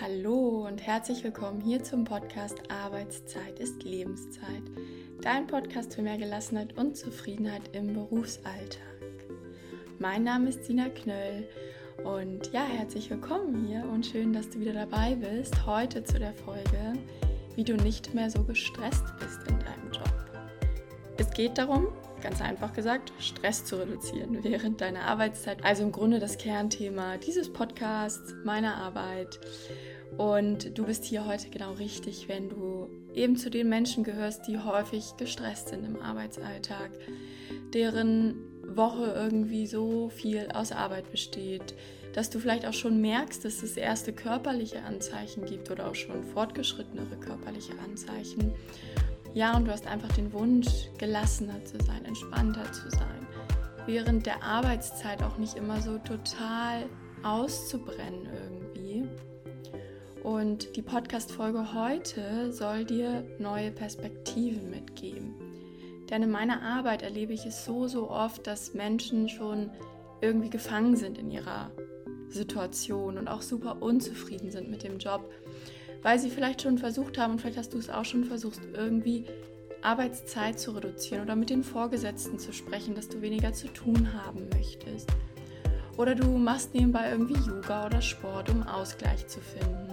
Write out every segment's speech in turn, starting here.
Hallo und herzlich willkommen hier zum Podcast Arbeitszeit ist Lebenszeit. Dein Podcast für mehr Gelassenheit und Zufriedenheit im Berufsalltag. Mein Name ist Sina Knöll und ja, herzlich willkommen hier und schön, dass du wieder dabei bist. Heute zu der Folge, wie du nicht mehr so gestresst bist in deinem Job. Es geht darum, ganz einfach gesagt, Stress zu reduzieren während deiner Arbeitszeit. Also im Grunde das Kernthema dieses Podcasts, meiner Arbeit. Und du bist hier heute genau richtig, wenn du eben zu den Menschen gehörst, die häufig gestresst sind im Arbeitsalltag, deren Woche irgendwie so viel aus Arbeit besteht, dass du vielleicht auch schon merkst, dass es erste körperliche Anzeichen gibt oder auch schon fortgeschrittenere körperliche Anzeichen ja, und du hast einfach den Wunsch, gelassener zu sein, entspannter zu sein. Während der Arbeitszeit auch nicht immer so total auszubrennen irgendwie. Und die Podcast-Folge heute soll dir neue Perspektiven mitgeben. Denn in meiner Arbeit erlebe ich es so, so oft, dass Menschen schon irgendwie gefangen sind in ihrer Situation und auch super unzufrieden sind mit dem Job weil sie vielleicht schon versucht haben, und vielleicht hast du es auch schon versucht, irgendwie Arbeitszeit zu reduzieren oder mit den Vorgesetzten zu sprechen, dass du weniger zu tun haben möchtest. Oder du machst nebenbei irgendwie Yoga oder Sport, um Ausgleich zu finden.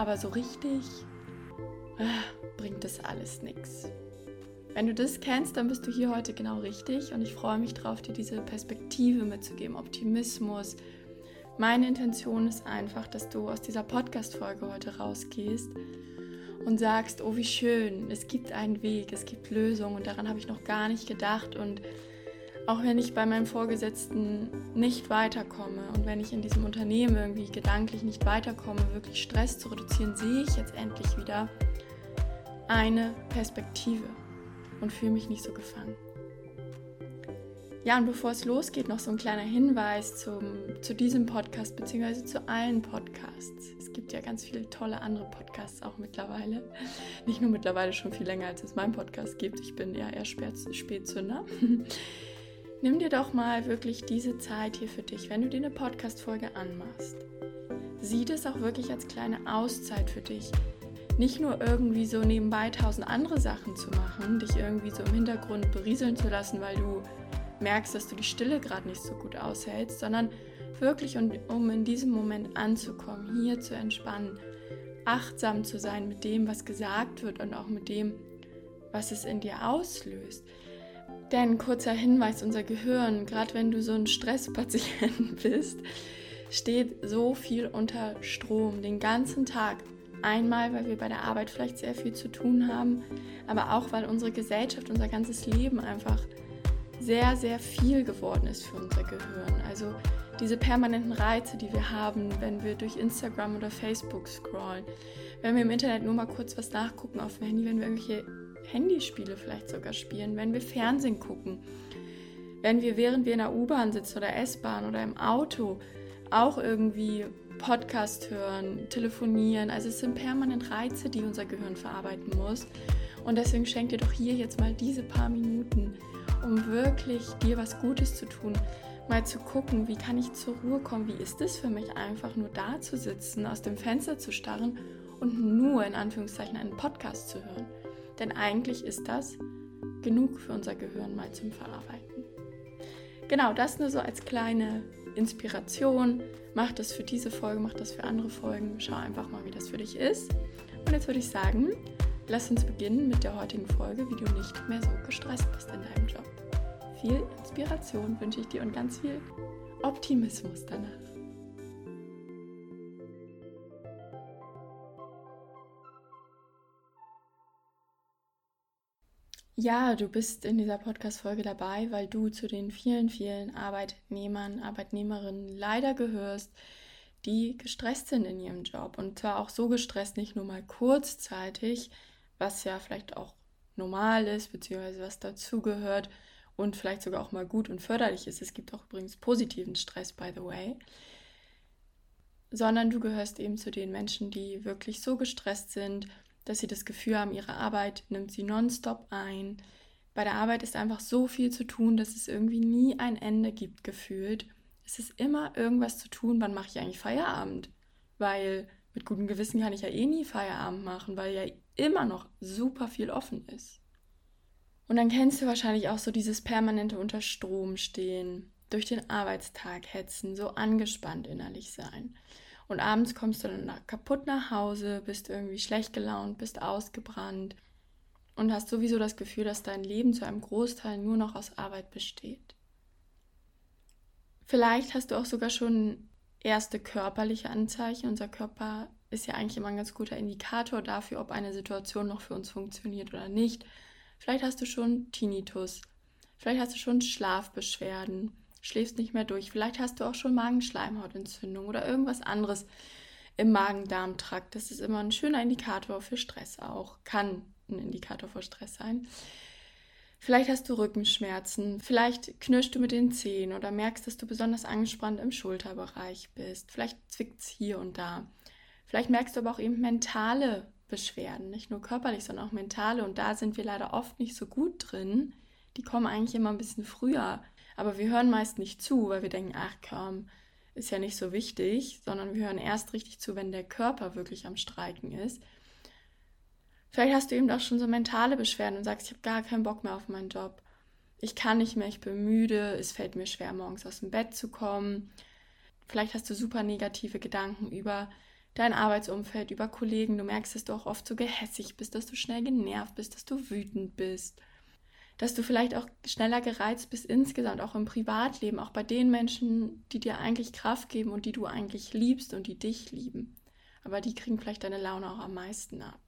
Aber so richtig äh, bringt das alles nichts. Wenn du das kennst, dann bist du hier heute genau richtig und ich freue mich drauf, dir diese Perspektive mitzugeben, Optimismus, meine Intention ist einfach, dass du aus dieser Podcast-Folge heute rausgehst und sagst, oh wie schön, es gibt einen Weg, es gibt Lösungen und daran habe ich noch gar nicht gedacht und auch wenn ich bei meinem Vorgesetzten nicht weiterkomme und wenn ich in diesem Unternehmen irgendwie gedanklich nicht weiterkomme, wirklich Stress zu reduzieren, sehe ich jetzt endlich wieder eine Perspektive und fühle mich nicht so gefangen. Ja, und bevor es losgeht, noch so ein kleiner Hinweis zum, zu diesem Podcast, beziehungsweise zu allen Podcasts. Es gibt ja ganz viele tolle andere Podcasts auch mittlerweile. Nicht nur mittlerweile schon viel länger, als es meinen Podcast gibt. Ich bin ja eher Spätzünder. Nimm dir doch mal wirklich diese Zeit hier für dich, wenn du dir eine Podcast-Folge anmachst. Sieh das auch wirklich als kleine Auszeit für dich. Nicht nur irgendwie so nebenbei tausend andere Sachen zu machen, dich irgendwie so im Hintergrund berieseln zu lassen, weil du merkst, dass du die Stille gerade nicht so gut aushältst, sondern wirklich, um in diesem Moment anzukommen, hier zu entspannen, achtsam zu sein mit dem, was gesagt wird und auch mit dem, was es in dir auslöst. Denn kurzer Hinweis, unser Gehirn, gerade wenn du so ein Stresspatient bist, steht so viel unter Strom den ganzen Tag. Einmal, weil wir bei der Arbeit vielleicht sehr viel zu tun haben, aber auch, weil unsere Gesellschaft, unser ganzes Leben einfach sehr, sehr viel geworden ist für unser Gehirn. Also diese permanenten Reize, die wir haben, wenn wir durch Instagram oder Facebook scrollen, wenn wir im Internet nur mal kurz was nachgucken auf dem Handy, wenn wir irgendwelche Handyspiele vielleicht sogar spielen, wenn wir Fernsehen gucken, wenn wir während wir in der U-Bahn sitzen oder S-Bahn oder im Auto auch irgendwie Podcast hören, telefonieren. Also es sind permanent Reize, die unser Gehirn verarbeiten muss. Und deswegen schenkt ihr doch hier jetzt mal diese paar Minuten um wirklich dir was Gutes zu tun, mal zu gucken, wie kann ich zur Ruhe kommen, wie ist es für mich einfach nur da zu sitzen, aus dem Fenster zu starren und nur in Anführungszeichen einen Podcast zu hören. Denn eigentlich ist das genug für unser Gehirn mal zum Verarbeiten. Genau, das nur so als kleine Inspiration. Mach das für diese Folge, mach das für andere Folgen. Schau einfach mal, wie das für dich ist. Und jetzt würde ich sagen, Lass uns beginnen mit der heutigen Folge, wie du nicht mehr so gestresst bist in deinem Job. Viel Inspiration wünsche ich dir und ganz viel Optimismus danach. Ja, du bist in dieser Podcast-Folge dabei, weil du zu den vielen, vielen Arbeitnehmern, Arbeitnehmerinnen leider gehörst, die gestresst sind in ihrem Job. Und zwar auch so gestresst, nicht nur mal kurzzeitig, was ja vielleicht auch normal ist, beziehungsweise was dazugehört und vielleicht sogar auch mal gut und förderlich ist. Es gibt auch übrigens positiven Stress, by the way. Sondern du gehörst eben zu den Menschen, die wirklich so gestresst sind, dass sie das Gefühl haben, ihre Arbeit nimmt sie nonstop ein. Bei der Arbeit ist einfach so viel zu tun, dass es irgendwie nie ein Ende gibt, gefühlt. Es ist immer irgendwas zu tun, wann mache ich eigentlich Feierabend? Weil mit gutem Gewissen kann ich ja eh nie Feierabend machen, weil ja immer noch super viel offen ist. Und dann kennst du wahrscheinlich auch so dieses permanente unter Strom stehen, durch den Arbeitstag hetzen, so angespannt innerlich sein. Und abends kommst du dann kaputt nach Hause, bist irgendwie schlecht gelaunt, bist ausgebrannt und hast sowieso das Gefühl, dass dein Leben zu einem Großteil nur noch aus Arbeit besteht. Vielleicht hast du auch sogar schon erste körperliche Anzeichen. Unser Körper ist ja eigentlich immer ein ganz guter Indikator dafür, ob eine Situation noch für uns funktioniert oder nicht. Vielleicht hast du schon Tinnitus. Vielleicht hast du schon Schlafbeschwerden, schläfst nicht mehr durch. Vielleicht hast du auch schon Magenschleimhautentzündung oder irgendwas anderes im Magen-Darm-Trakt. Das ist immer ein schöner Indikator für Stress auch. Kann ein Indikator für Stress sein. Vielleicht hast du Rückenschmerzen, vielleicht knirschst du mit den Zehen oder merkst, dass du besonders angespannt im Schulterbereich bist. Vielleicht zwickt es hier und da. Vielleicht merkst du aber auch eben mentale Beschwerden, nicht nur körperlich, sondern auch mentale. Und da sind wir leider oft nicht so gut drin. Die kommen eigentlich immer ein bisschen früher. Aber wir hören meist nicht zu, weil wir denken, ach komm, ist ja nicht so wichtig, sondern wir hören erst richtig zu, wenn der Körper wirklich am Streiken ist. Vielleicht hast du eben auch schon so mentale Beschwerden und sagst, ich habe gar keinen Bock mehr auf meinen Job. Ich kann nicht mehr, ich bin müde, es fällt mir schwer, morgens aus dem Bett zu kommen. Vielleicht hast du super negative Gedanken über dein Arbeitsumfeld, über Kollegen. Du merkst, dass du auch oft so gehässig bist, dass du schnell genervt bist, dass du wütend bist. Dass du vielleicht auch schneller gereizt bist insgesamt, auch im Privatleben, auch bei den Menschen, die dir eigentlich Kraft geben und die du eigentlich liebst und die dich lieben. Aber die kriegen vielleicht deine Laune auch am meisten ab.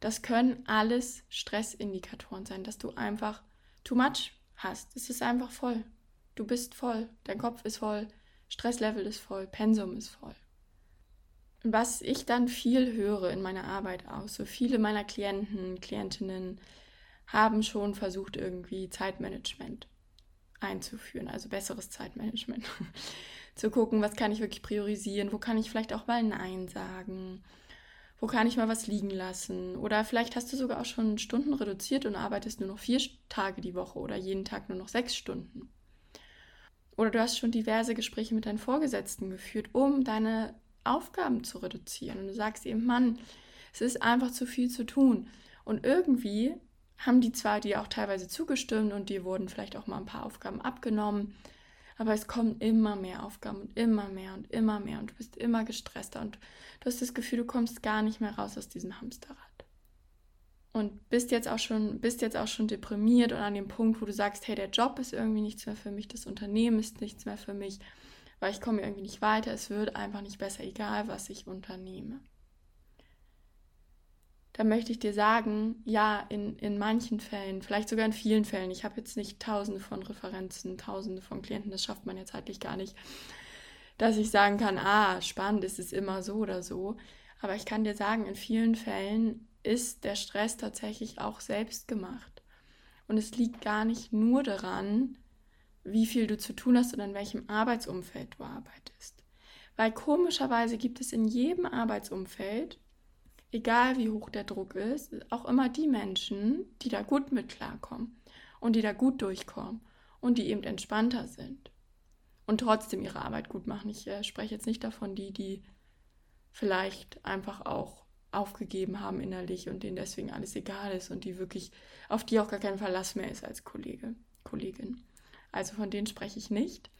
Das können alles Stressindikatoren sein, dass du einfach too much hast. Es ist einfach voll. Du bist voll, dein Kopf ist voll, Stresslevel ist voll, Pensum ist voll. Was ich dann viel höre in meiner Arbeit aus, so viele meiner Klienten, Klientinnen haben schon versucht, irgendwie Zeitmanagement einzuführen, also besseres Zeitmanagement. Zu gucken, was kann ich wirklich priorisieren, wo kann ich vielleicht auch mal Nein sagen, wo kann ich mal was liegen lassen? Oder vielleicht hast du sogar auch schon Stunden reduziert und arbeitest nur noch vier Tage die Woche oder jeden Tag nur noch sechs Stunden. Oder du hast schon diverse Gespräche mit deinen Vorgesetzten geführt, um deine Aufgaben zu reduzieren. Und du sagst eben, Mann, es ist einfach zu viel zu tun. Und irgendwie haben die zwar dir auch teilweise zugestimmt und dir wurden vielleicht auch mal ein paar Aufgaben abgenommen, aber es kommen immer mehr Aufgaben und immer mehr und immer mehr und du bist immer gestresster und du hast das Gefühl, du kommst gar nicht mehr raus aus diesem Hamsterrad. Und bist jetzt auch schon, bist jetzt auch schon deprimiert und an dem Punkt, wo du sagst, hey, der Job ist irgendwie nichts mehr für mich, das Unternehmen ist nichts mehr für mich, weil ich komme irgendwie nicht weiter, es wird einfach nicht besser, egal was ich unternehme da möchte ich dir sagen, ja, in, in manchen Fällen, vielleicht sogar in vielen Fällen, ich habe jetzt nicht tausende von Referenzen, tausende von Klienten, das schafft man jetzt zeitlich gar nicht, dass ich sagen kann, ah, spannend, ist es immer so oder so. Aber ich kann dir sagen, in vielen Fällen ist der Stress tatsächlich auch selbst gemacht. Und es liegt gar nicht nur daran, wie viel du zu tun hast oder in welchem Arbeitsumfeld du arbeitest. Weil komischerweise gibt es in jedem Arbeitsumfeld egal wie hoch der Druck ist, auch immer die Menschen, die da gut mit klarkommen und die da gut durchkommen und die eben entspannter sind und trotzdem ihre Arbeit gut machen. Ich äh, spreche jetzt nicht davon, die, die vielleicht einfach auch aufgegeben haben innerlich und denen deswegen alles egal ist und die wirklich, auf die auch gar kein Verlass mehr ist als Kollege, Kollegin. Also von denen spreche ich nicht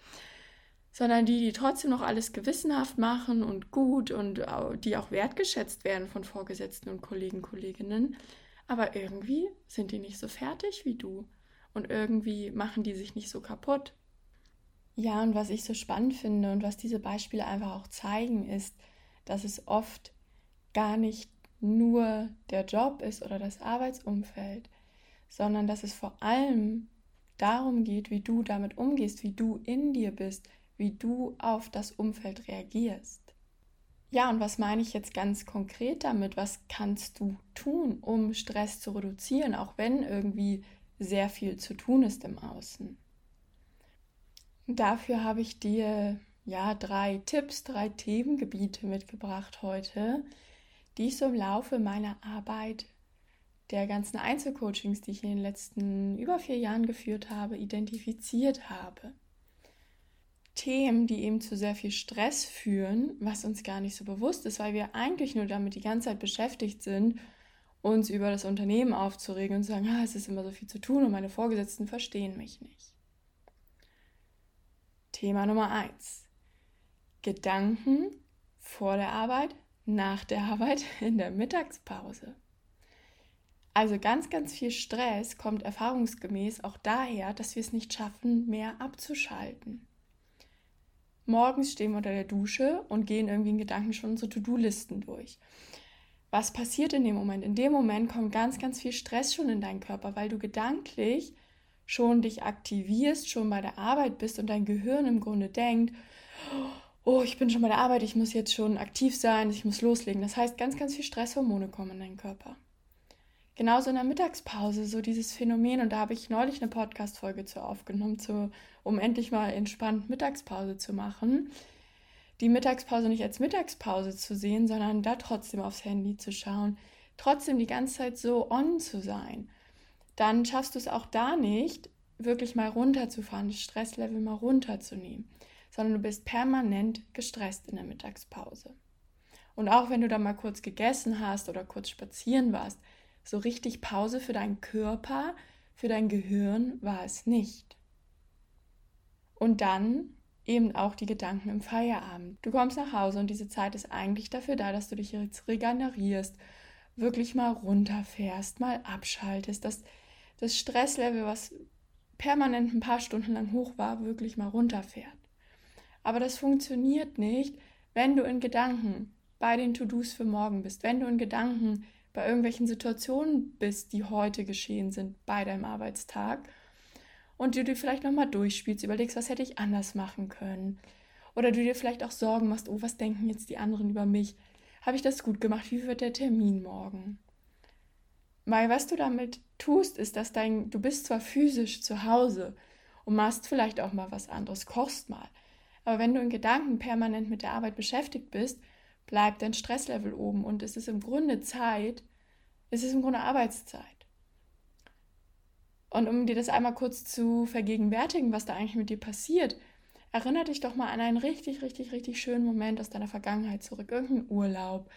sondern die, die trotzdem noch alles gewissenhaft machen und gut und die auch wertgeschätzt werden von Vorgesetzten und Kollegen, Kolleginnen. Aber irgendwie sind die nicht so fertig wie du und irgendwie machen die sich nicht so kaputt. Ja, und was ich so spannend finde und was diese Beispiele einfach auch zeigen, ist, dass es oft gar nicht nur der Job ist oder das Arbeitsumfeld, sondern dass es vor allem darum geht, wie du damit umgehst, wie du in dir bist, wie du auf das Umfeld reagierst. Ja, und was meine ich jetzt ganz konkret damit? Was kannst du tun, um Stress zu reduzieren, auch wenn irgendwie sehr viel zu tun ist im Außen? dafür habe ich dir ja drei Tipps, drei Themengebiete mitgebracht heute, die ich so im Laufe meiner Arbeit der ganzen Einzelcoachings, die ich in den letzten über vier Jahren geführt habe, identifiziert habe. Themen, die eben zu sehr viel Stress führen, was uns gar nicht so bewusst ist, weil wir eigentlich nur damit die ganze Zeit beschäftigt sind, uns über das Unternehmen aufzuregen und zu sagen, ah, es ist immer so viel zu tun und meine Vorgesetzten verstehen mich nicht. Thema Nummer eins: Gedanken vor der Arbeit, nach der Arbeit, in der Mittagspause. Also ganz, ganz viel Stress kommt erfahrungsgemäß auch daher, dass wir es nicht schaffen, mehr abzuschalten. Morgens stehen wir unter der Dusche und gehen irgendwie in Gedanken schon unsere To-Do-Listen durch. Was passiert in dem Moment? In dem Moment kommt ganz, ganz viel Stress schon in deinen Körper, weil du gedanklich schon dich aktivierst, schon bei der Arbeit bist und dein Gehirn im Grunde denkt, oh, ich bin schon bei der Arbeit, ich muss jetzt schon aktiv sein, ich muss loslegen. Das heißt, ganz, ganz viel Stresshormone kommen in deinen Körper. Genauso in der Mittagspause, so dieses Phänomen, und da habe ich neulich eine Podcast-Folge zu aufgenommen, zu, um endlich mal entspannt Mittagspause zu machen. Die Mittagspause nicht als Mittagspause zu sehen, sondern da trotzdem aufs Handy zu schauen, trotzdem die ganze Zeit so on zu sein. Dann schaffst du es auch da nicht, wirklich mal runterzufahren, das Stresslevel mal runterzunehmen, sondern du bist permanent gestresst in der Mittagspause. Und auch wenn du da mal kurz gegessen hast oder kurz spazieren warst, so richtig Pause für deinen Körper, für dein Gehirn war es nicht. Und dann eben auch die Gedanken im Feierabend. Du kommst nach Hause und diese Zeit ist eigentlich dafür da, dass du dich jetzt regenerierst, wirklich mal runterfährst, mal abschaltest, dass das Stresslevel, was permanent ein paar Stunden lang hoch war, wirklich mal runterfährt. Aber das funktioniert nicht, wenn du in Gedanken bei den To-Dos für morgen bist, wenn du in Gedanken bei irgendwelchen Situationen bist, die heute geschehen sind bei deinem Arbeitstag und du dir vielleicht nochmal durchspielst, überlegst, was hätte ich anders machen können. Oder du dir vielleicht auch Sorgen machst, oh, was denken jetzt die anderen über mich? Habe ich das gut gemacht? Wie wird der Termin morgen? Weil was du damit tust, ist, dass dein, du bist zwar physisch zu Hause und machst vielleicht auch mal was anderes, kochst mal. Aber wenn du in Gedanken permanent mit der Arbeit beschäftigt bist, bleibt dein Stresslevel oben und es ist im Grunde Zeit, es ist im Grunde Arbeitszeit. Und um dir das einmal kurz zu vergegenwärtigen, was da eigentlich mit dir passiert, erinnere dich doch mal an einen richtig, richtig, richtig schönen Moment aus deiner Vergangenheit zurück. Irgendeinen Urlaub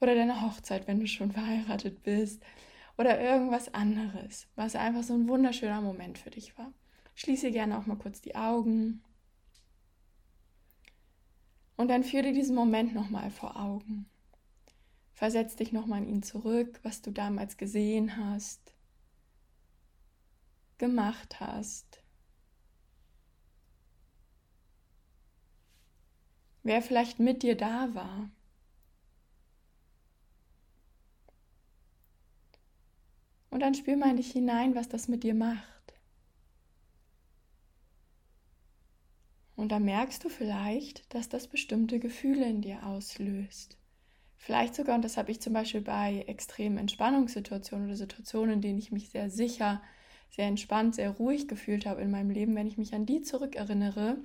oder deine Hochzeit, wenn du schon verheiratet bist oder irgendwas anderes, was einfach so ein wunderschöner Moment für dich war. Schließe gerne auch mal kurz die Augen und dann führe dir diesen Moment nochmal vor Augen. Versetz dich nochmal in ihn zurück, was du damals gesehen hast, gemacht hast. Wer vielleicht mit dir da war. Und dann spür mal in dich hinein, was das mit dir macht. Und da merkst du vielleicht, dass das bestimmte Gefühle in dir auslöst. Vielleicht sogar, und das habe ich zum Beispiel bei extremen Entspannungssituationen oder Situationen, in denen ich mich sehr sicher, sehr entspannt, sehr ruhig gefühlt habe in meinem Leben, wenn ich mich an die zurückerinnere,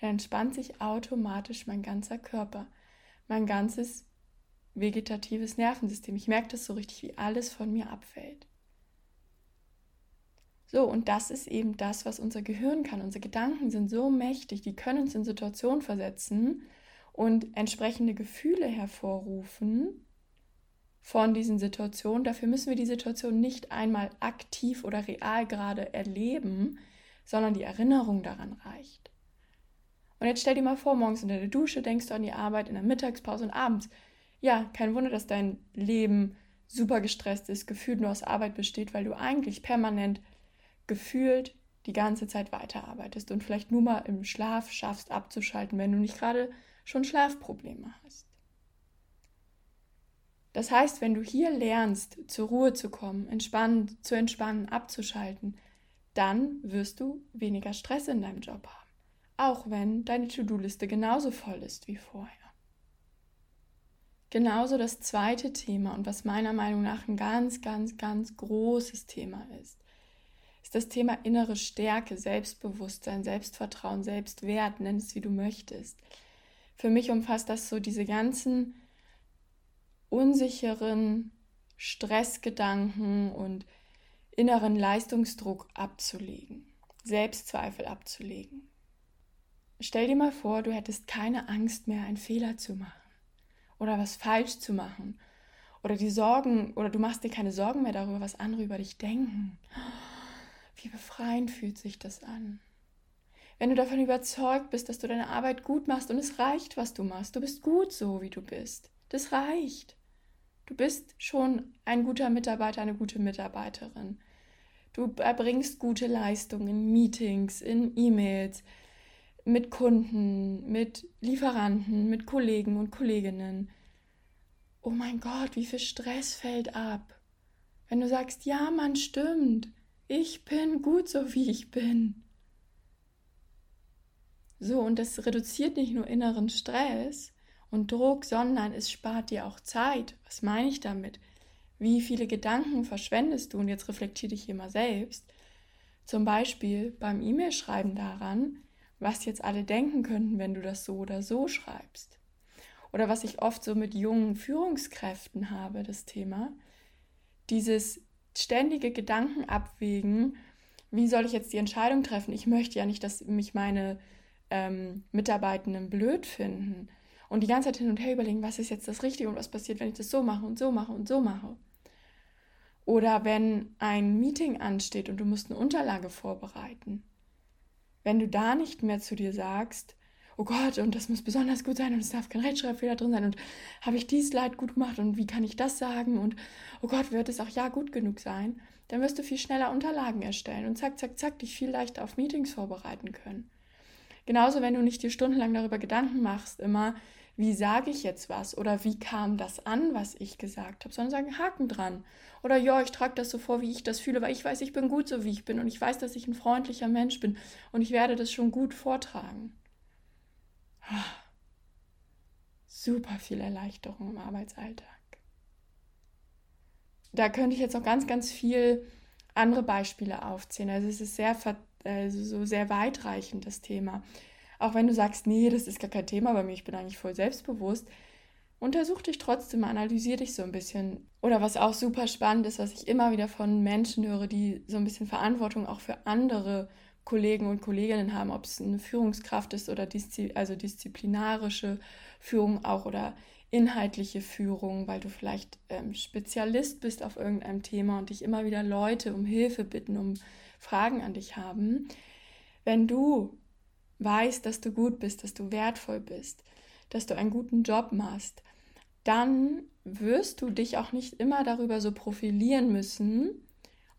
dann entspannt sich automatisch mein ganzer Körper, mein ganzes vegetatives Nervensystem. Ich merke das so richtig, wie alles von mir abfällt. So, und das ist eben das, was unser Gehirn kann. Unsere Gedanken sind so mächtig, die können uns in Situationen versetzen und entsprechende Gefühle hervorrufen von diesen Situationen. Dafür müssen wir die Situation nicht einmal aktiv oder real gerade erleben, sondern die Erinnerung daran reicht. Und jetzt stell dir mal vor, morgens in der Dusche denkst du an die Arbeit, in der Mittagspause und abends. Ja, kein Wunder, dass dein Leben super gestresst ist, gefühlt nur aus Arbeit besteht, weil du eigentlich permanent gefühlt die ganze Zeit weiterarbeitest und vielleicht nur mal im Schlaf schaffst abzuschalten, wenn du nicht gerade schon Schlafprobleme hast. Das heißt, wenn du hier lernst, zur Ruhe zu kommen, entspannen, zu entspannen, abzuschalten, dann wirst du weniger Stress in deinem Job haben, auch wenn deine To-Do-Liste genauso voll ist wie vorher. Genauso das zweite Thema und was meiner Meinung nach ein ganz, ganz, ganz großes Thema ist, ist das Thema innere Stärke, Selbstbewusstsein, Selbstvertrauen, Selbstwert, nenn es wie du möchtest. Für mich umfasst das so diese ganzen unsicheren Stressgedanken und inneren Leistungsdruck abzulegen, Selbstzweifel abzulegen. stell dir mal vor, du hättest keine Angst mehr, einen Fehler zu machen oder was falsch zu machen oder die Sorgen oder du machst dir keine Sorgen mehr darüber, was andere über dich denken. Wie befreiend fühlt sich das an? Wenn du davon überzeugt bist, dass du deine Arbeit gut machst und es reicht, was du machst, du bist gut so, wie du bist. Das reicht. Du bist schon ein guter Mitarbeiter, eine gute Mitarbeiterin. Du erbringst gute Leistungen in Meetings, in E-Mails, mit Kunden, mit Lieferanten, mit Kollegen und Kolleginnen. Oh mein Gott, wie viel Stress fällt ab. Wenn du sagst, ja, Mann, stimmt, ich bin gut so, wie ich bin. So, und das reduziert nicht nur inneren Stress und Druck, sondern es spart dir auch Zeit. Was meine ich damit? Wie viele Gedanken verschwendest du? Und jetzt reflektiere dich hier mal selbst. Zum Beispiel beim E-Mail-Schreiben daran, was jetzt alle denken könnten, wenn du das so oder so schreibst. Oder was ich oft so mit jungen Führungskräften habe, das Thema. Dieses ständige Gedanken abwägen, wie soll ich jetzt die Entscheidung treffen? Ich möchte ja nicht, dass mich meine ähm, Mitarbeitenden blöd finden. Und die ganze Zeit hin und her überlegen, was ist jetzt das Richtige und was passiert, wenn ich das so mache und so mache und so mache. Oder wenn ein Meeting ansteht und du musst eine Unterlage vorbereiten. Wenn du da nicht mehr zu dir sagst, oh Gott, und das muss besonders gut sein und es darf kein Rechtschreibfehler drin sein und habe ich dies Leid gut gemacht und wie kann ich das sagen und oh Gott, wird es auch ja gut genug sein, dann wirst du viel schneller Unterlagen erstellen und zack, zack, zack, dich viel leichter auf Meetings vorbereiten können. Genauso, wenn du nicht dir stundenlang darüber Gedanken machst, immer, wie sage ich jetzt was oder wie kam das an, was ich gesagt habe, sondern sagen Haken dran. Oder ja, ich trage das so vor, wie ich das fühle, weil ich weiß, ich bin gut so, wie ich bin und ich weiß, dass ich ein freundlicher Mensch bin und ich werde das schon gut vortragen. Super viel Erleichterung im Arbeitsalltag. Da könnte ich jetzt noch ganz, ganz viel andere Beispiele aufzählen. Also es ist sehr, also so sehr weitreichend, das Thema. Auch wenn du sagst, nee, das ist gar kein Thema bei mir, ich bin eigentlich voll selbstbewusst, untersuch dich trotzdem, analysier dich so ein bisschen. Oder was auch super spannend ist, was ich immer wieder von Menschen höre, die so ein bisschen Verantwortung auch für andere Kollegen und Kolleginnen haben, ob es eine Führungskraft ist oder diszi also disziplinarische Führung auch oder inhaltliche Führung, weil du vielleicht ähm, Spezialist bist auf irgendeinem Thema und dich immer wieder Leute um Hilfe bitten, um Fragen an dich haben. Wenn du weißt, dass du gut bist, dass du wertvoll bist, dass du einen guten Job machst, dann wirst du dich auch nicht immer darüber so profilieren müssen,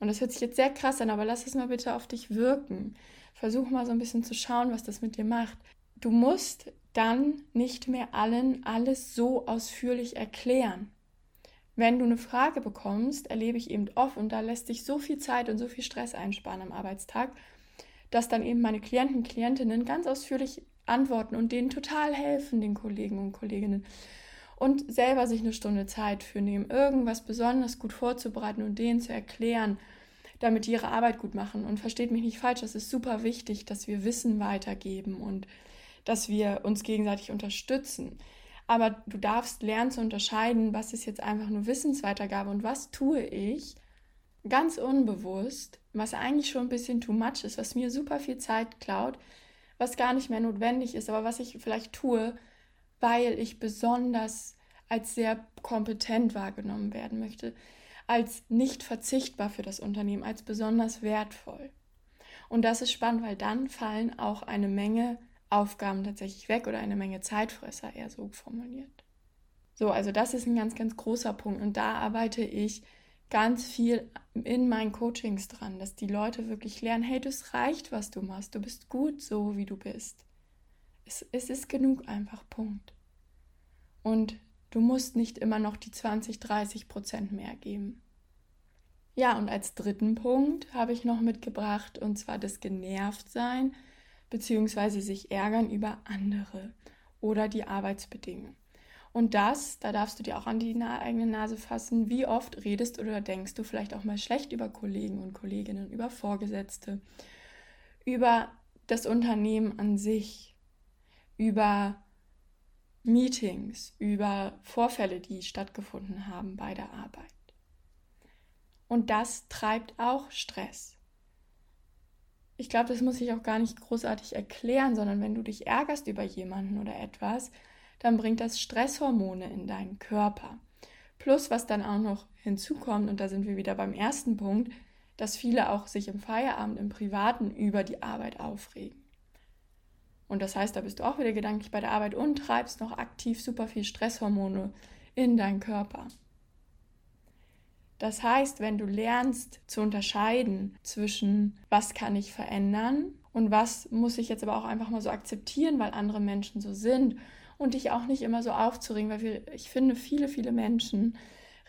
und das hört sich jetzt sehr krass an, aber lass es mal bitte auf dich wirken. Versuch mal so ein bisschen zu schauen, was das mit dir macht. Du musst dann nicht mehr allen alles so ausführlich erklären. Wenn du eine Frage bekommst, erlebe ich eben oft, und da lässt sich so viel Zeit und so viel Stress einsparen am Arbeitstag, dass dann eben meine Klienten, Klientinnen ganz ausführlich antworten und denen total helfen, den Kollegen und Kolleginnen und selber sich eine Stunde Zeit für nehmen, irgendwas besonders gut vorzubereiten und denen zu erklären, damit die ihre Arbeit gut machen. Und versteht mich nicht falsch, es ist super wichtig, dass wir Wissen weitergeben und dass wir uns gegenseitig unterstützen. Aber du darfst lernen zu unterscheiden, was ist jetzt einfach nur Wissensweitergabe und was tue ich ganz unbewusst, was eigentlich schon ein bisschen too much ist, was mir super viel Zeit klaut, was gar nicht mehr notwendig ist, aber was ich vielleicht tue, weil ich besonders als sehr kompetent wahrgenommen werden möchte, als nicht verzichtbar für das Unternehmen, als besonders wertvoll. Und das ist spannend, weil dann fallen auch eine Menge Aufgaben tatsächlich weg oder eine Menge Zeitfresser, eher so formuliert. So, also das ist ein ganz, ganz großer Punkt. Und da arbeite ich ganz viel in meinen Coachings dran, dass die Leute wirklich lernen, hey, das reicht, was du machst. Du bist gut so, wie du bist. Es, es ist genug einfach, Punkt. Und du musst nicht immer noch die 20, 30 Prozent mehr geben. Ja, und als dritten Punkt habe ich noch mitgebracht, und zwar das Genervtsein bzw. sich ärgern über andere oder die Arbeitsbedingungen. Und das, da darfst du dir auch an die eigene Nase fassen, wie oft redest oder denkst du vielleicht auch mal schlecht über Kollegen und Kolleginnen, über Vorgesetzte, über das Unternehmen an sich, über Meetings, über Vorfälle, die stattgefunden haben bei der Arbeit. Und das treibt auch Stress. ich glaube, das muss ich auch gar nicht großartig erklären, sondern wenn du dich ärgerst über jemanden oder etwas, dann bringt das Stresshormone in deinen Körper. Plus, was dann auch noch hinzukommt, und da sind wir wieder beim ersten Punkt, dass viele auch sich im Feierabend, im Privaten über die Arbeit aufregen. Und das heißt, da bist du auch wieder gedanklich bei der Arbeit und treibst noch aktiv super viel Stresshormone in deinen Körper. Das heißt, wenn du lernst zu unterscheiden zwischen was kann ich verändern und was muss ich jetzt aber auch einfach mal so akzeptieren, weil andere Menschen so sind und dich auch nicht immer so aufzuregen, weil wir, ich finde, viele, viele Menschen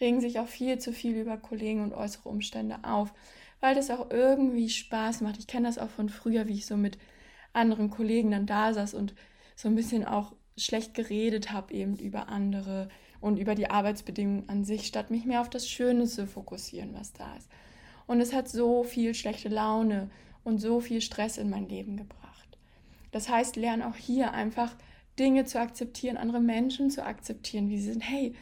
regen sich auch viel zu viel über Kollegen und äußere Umstände auf, weil das auch irgendwie Spaß macht. Ich kenne das auch von früher, wie ich so mit anderen Kollegen dann da saß und so ein bisschen auch schlecht geredet habe eben über andere und über die Arbeitsbedingungen an sich, statt mich mehr auf das Schöne zu fokussieren, was da ist. Und es hat so viel schlechte Laune und so viel Stress in mein Leben gebracht. Das heißt, lerne auch hier einfach Dinge zu akzeptieren, andere Menschen zu akzeptieren, wie sie sind. Hey,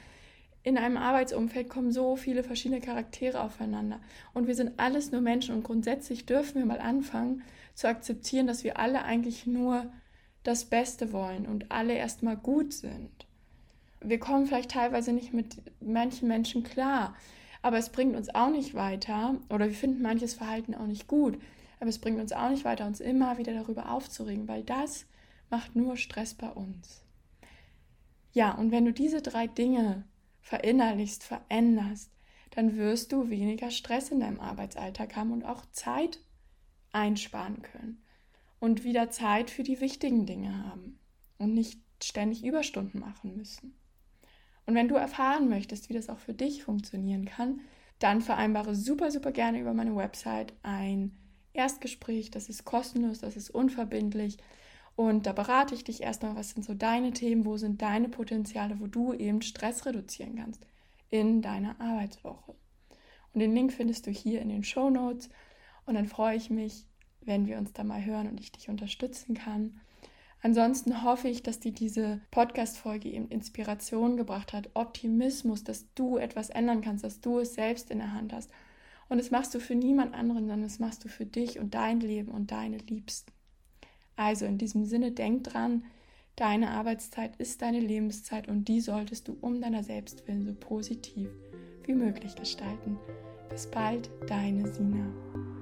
in einem Arbeitsumfeld kommen so viele verschiedene Charaktere aufeinander und wir sind alles nur Menschen und grundsätzlich dürfen wir mal anfangen zu akzeptieren, dass wir alle eigentlich nur das Beste wollen und alle erstmal gut sind. Wir kommen vielleicht teilweise nicht mit manchen Menschen klar, aber es bringt uns auch nicht weiter oder wir finden manches Verhalten auch nicht gut, aber es bringt uns auch nicht weiter, uns immer wieder darüber aufzuregen, weil das macht nur Stress bei uns. Ja, und wenn du diese drei Dinge verinnerlichst, veränderst, dann wirst du weniger Stress in deinem Arbeitsalltag haben und auch Zeit einsparen können und wieder Zeit für die wichtigen Dinge haben und nicht ständig Überstunden machen müssen. Und wenn du erfahren möchtest, wie das auch für dich funktionieren kann, dann vereinbare super, super gerne über meine Website ein Erstgespräch. Das ist kostenlos, das ist unverbindlich. Und da berate ich dich erstmal, was sind so deine Themen, wo sind deine Potenziale, wo du eben Stress reduzieren kannst in deiner Arbeitswoche. Und den Link findest du hier in den Show Notes. Und dann freue ich mich, wenn wir uns da mal hören und ich dich unterstützen kann. Ansonsten hoffe ich, dass dir diese Podcast-Folge eben Inspiration gebracht hat, Optimismus, dass du etwas ändern kannst, dass du es selbst in der Hand hast. Und das machst du für niemand anderen, sondern das machst du für dich und dein Leben und deine Liebsten. Also in diesem Sinne, denk dran, deine Arbeitszeit ist deine Lebenszeit und die solltest du um deiner selbst willen so positiv wie möglich gestalten. Bis bald, deine Sina.